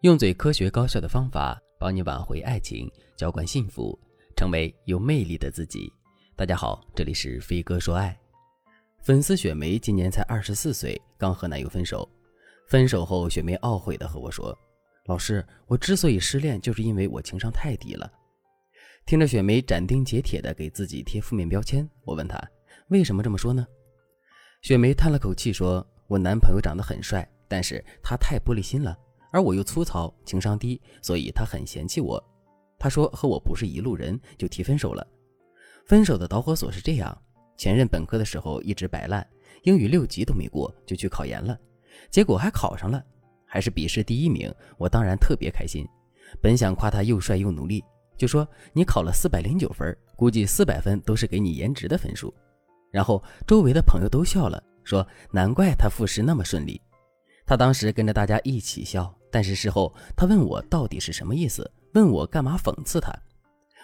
用最科学高效的方法帮你挽回爱情，浇灌幸福，成为有魅力的自己。大家好，这里是飞哥说爱。粉丝雪梅今年才二十四岁，刚和男友分手。分手后，雪梅懊悔的和我说：“老师，我之所以失恋，就是因为我情商太低了。”听着雪梅斩钉截铁的给自己贴负面标签，我问她为什么这么说呢？雪梅叹了口气说：“我男朋友长得很帅，但是他太玻璃心了。”而我又粗糙，情商低，所以他很嫌弃我。他说和我不是一路人，就提分手了。分手的导火索是这样：前任本科的时候一直摆烂，英语六级都没过，就去考研了，结果还考上了，还是笔试第一名。我当然特别开心，本想夸他又帅又努力，就说你考了四百零九分，估计四百分都是给你颜值的分数。然后周围的朋友都笑了，说难怪他复试那么顺利。他当时跟着大家一起笑。但是事后，他问我到底是什么意思，问我干嘛讽刺他，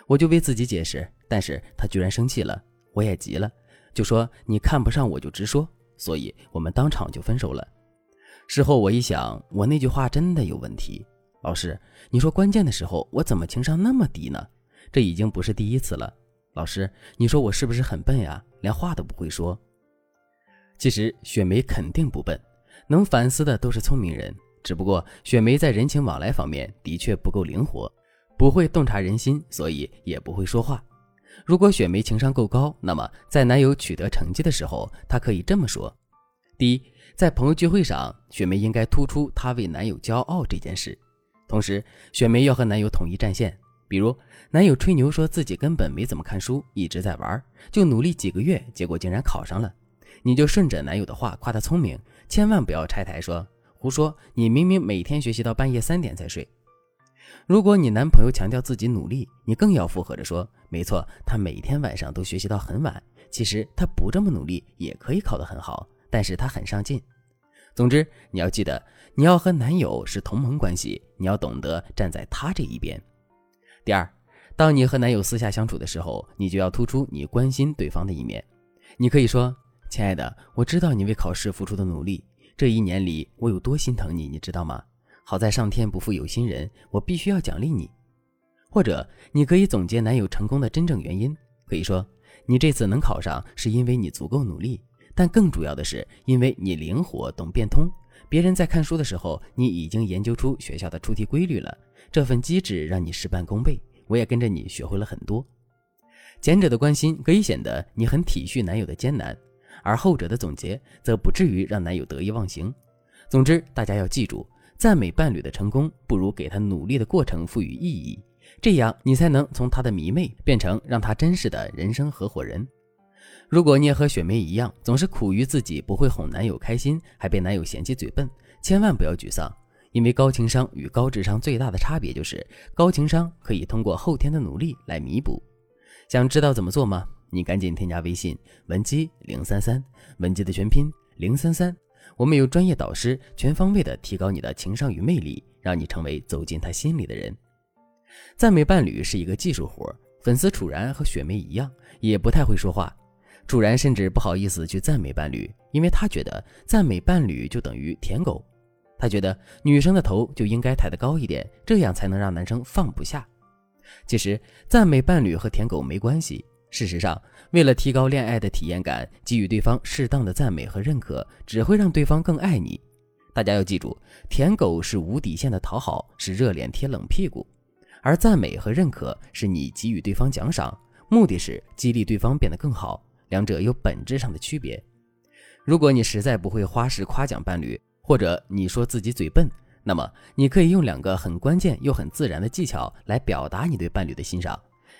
我就为自己解释，但是他居然生气了，我也急了，就说你看不上我就直说，所以我们当场就分手了。事后我一想，我那句话真的有问题。老师，你说关键的时候我怎么情商那么低呢？这已经不是第一次了。老师，你说我是不是很笨呀？连话都不会说。其实雪梅肯定不笨，能反思的都是聪明人。只不过雪梅在人情往来方面的确不够灵活，不会洞察人心，所以也不会说话。如果雪梅情商够高，那么在男友取得成绩的时候，她可以这么说：第一，在朋友聚会上，雪梅应该突出她为男友骄傲这件事。同时，雪梅要和男友统一战线。比如，男友吹牛说自己根本没怎么看书，一直在玩，就努力几个月，结果竟然考上了，你就顺着男友的话夸他聪明，千万不要拆台说。胡说！你明明每天学习到半夜三点才睡。如果你男朋友强调自己努力，你更要附和着说：“没错，他每天晚上都学习到很晚。其实他不这么努力也可以考得很好，但是他很上进。”总之，你要记得，你要和男友是同盟关系，你要懂得站在他这一边。第二，当你和男友私下相处的时候，你就要突出你关心对方的一面。你可以说：“亲爱的，我知道你为考试付出的努力。”这一年里，我有多心疼你，你知道吗？好在上天不负有心人，我必须要奖励你。或者，你可以总结男友成功的真正原因，可以说，你这次能考上，是因为你足够努力，但更主要的是，因为你灵活懂变通。别人在看书的时候，你已经研究出学校的出题规律了，这份机智让你事半功倍。我也跟着你学会了很多。前者的关心可以显得你很体恤男友的艰难。而后者的总结则不至于让男友得意忘形。总之，大家要记住，赞美伴侣的成功，不如给他努力的过程赋予意义，这样你才能从他的迷妹变成让他珍视的人生合伙人。如果你也和雪梅一样，总是苦于自己不会哄男友开心，还被男友嫌弃嘴笨，千万不要沮丧，因为高情商与高智商最大的差别就是，高情商可以通过后天的努力来弥补。想知道怎么做吗？你赶紧添加微信文姬零三三，文姬的全拼零三三，我们有专业导师，全方位的提高你的情商与魅力，让你成为走进他心里的人。赞美伴侣是一个技术活，粉丝楚然和雪梅一样，也不太会说话。楚然甚至不好意思去赞美伴侣，因为他觉得赞美伴侣就等于舔狗。他觉得女生的头就应该抬得高一点，这样才能让男生放不下。其实赞美伴侣和舔狗没关系。事实上，为了提高恋爱的体验感，给予对方适当的赞美和认可，只会让对方更爱你。大家要记住，舔狗是无底线的讨好，是热脸贴冷屁股；而赞美和认可是你给予对方奖赏，目的是激励对方变得更好。两者有本质上的区别。如果你实在不会花式夸奖伴侣，或者你说自己嘴笨，那么你可以用两个很关键又很自然的技巧来表达你对伴侣的欣赏。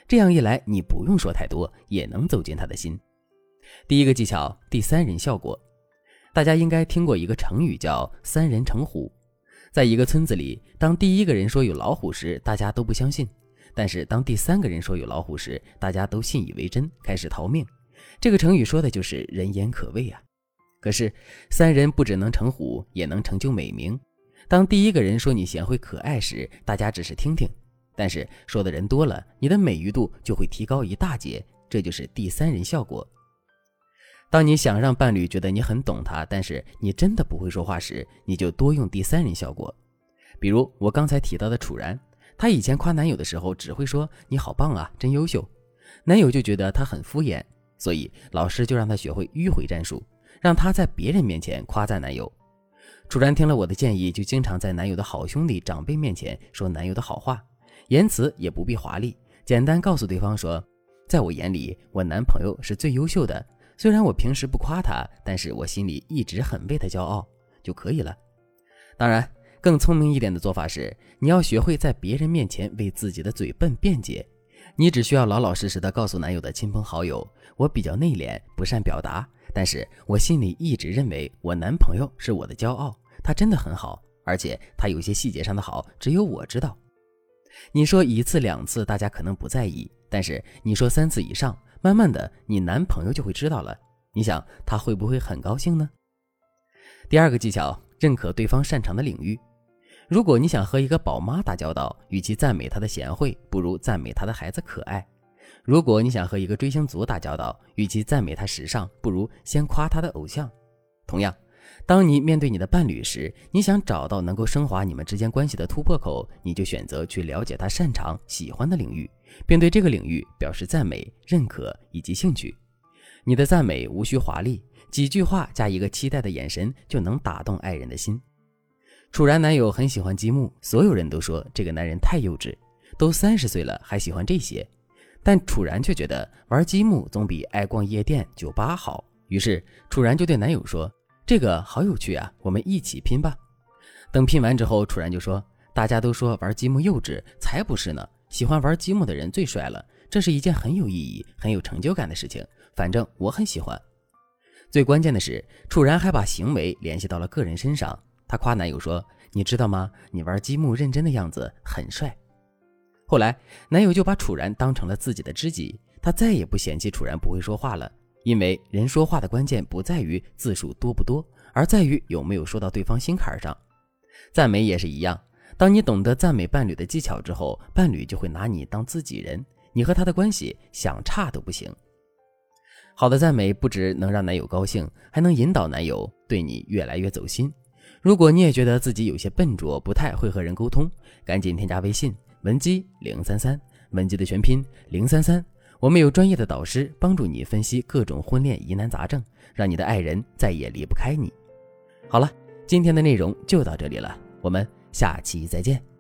这样一来，你不用说太多，也能走进他的心。第一个技巧，第三人效果。大家应该听过一个成语叫“三人成虎”。在一个村子里，当第一个人说有老虎时，大家都不相信；但是当第三个人说有老虎时，大家都信以为真，开始逃命。这个成语说的就是人言可畏啊。可是，三人不只能成虎，也能成就美名。当第一个人说你贤惠可爱时，大家只是听听。但是说的人多了，你的美誉度就会提高一大截，这就是第三人效果。当你想让伴侣觉得你很懂他，但是你真的不会说话时，你就多用第三人效果。比如我刚才提到的楚然，她以前夸男友的时候只会说“你好棒啊，真优秀”，男友就觉得她很敷衍，所以老师就让她学会迂回战术，让她在别人面前夸赞男友。楚然听了我的建议，就经常在男友的好兄弟、长辈面前说男友的好话，言辞也不必华丽，简单告诉对方说：“在我眼里，我男朋友是最优秀的。虽然我平时不夸他，但是我心里一直很为他骄傲，就可以了。”当然，更聪明一点的做法是，你要学会在别人面前为自己的嘴笨辩解。你只需要老老实实的告诉男友的亲朋好友：“我比较内敛，不善表达。”但是我心里一直认为我男朋友是我的骄傲，他真的很好，而且他有些细节上的好只有我知道。你说一次两次大家可能不在意，但是你说三次以上，慢慢的你男朋友就会知道了。你想他会不会很高兴呢？第二个技巧，认可对方擅长的领域。如果你想和一个宝妈打交道，与其赞美她的贤惠，不如赞美她的孩子可爱。如果你想和一个追星族打交道，与其赞美他时尚，不如先夸他的偶像。同样，当你面对你的伴侣时，你想找到能够升华你们之间关系的突破口，你就选择去了解他擅长、喜欢的领域，并对这个领域表示赞美、认可以及兴趣。你的赞美无需华丽，几句话加一个期待的眼神，就能打动爱人的心。楚然男友很喜欢积木，所有人都说这个男人太幼稚，都三十岁了还喜欢这些。但楚然却觉得玩积木总比爱逛夜店、酒吧好，于是楚然就对男友说：“这个好有趣啊，我们一起拼吧。”等拼完之后，楚然就说：“大家都说玩积木幼稚，才不是呢！喜欢玩积木的人最帅了，这是一件很有意义、很有成就感的事情。反正我很喜欢。”最关键的是，楚然还把行为联系到了个人身上。他夸男友说：“你知道吗？你玩积木认真的样子很帅。”后来，男友就把楚然当成了自己的知己，他再也不嫌弃楚然不会说话了。因为人说话的关键不在于字数多不多，而在于有没有说到对方心坎上。赞美也是一样，当你懂得赞美伴侣的技巧之后，伴侣就会拿你当自己人，你和他的关系想差都不行。好的赞美不止能让男友高兴，还能引导男友对你越来越走心。如果你也觉得自己有些笨拙，不太会和人沟通，赶紧添加微信。文姬零三三，文姬的全拼零三三，我们有专业的导师帮助你分析各种婚恋疑难杂症，让你的爱人再也离不开你。好了，今天的内容就到这里了，我们下期再见。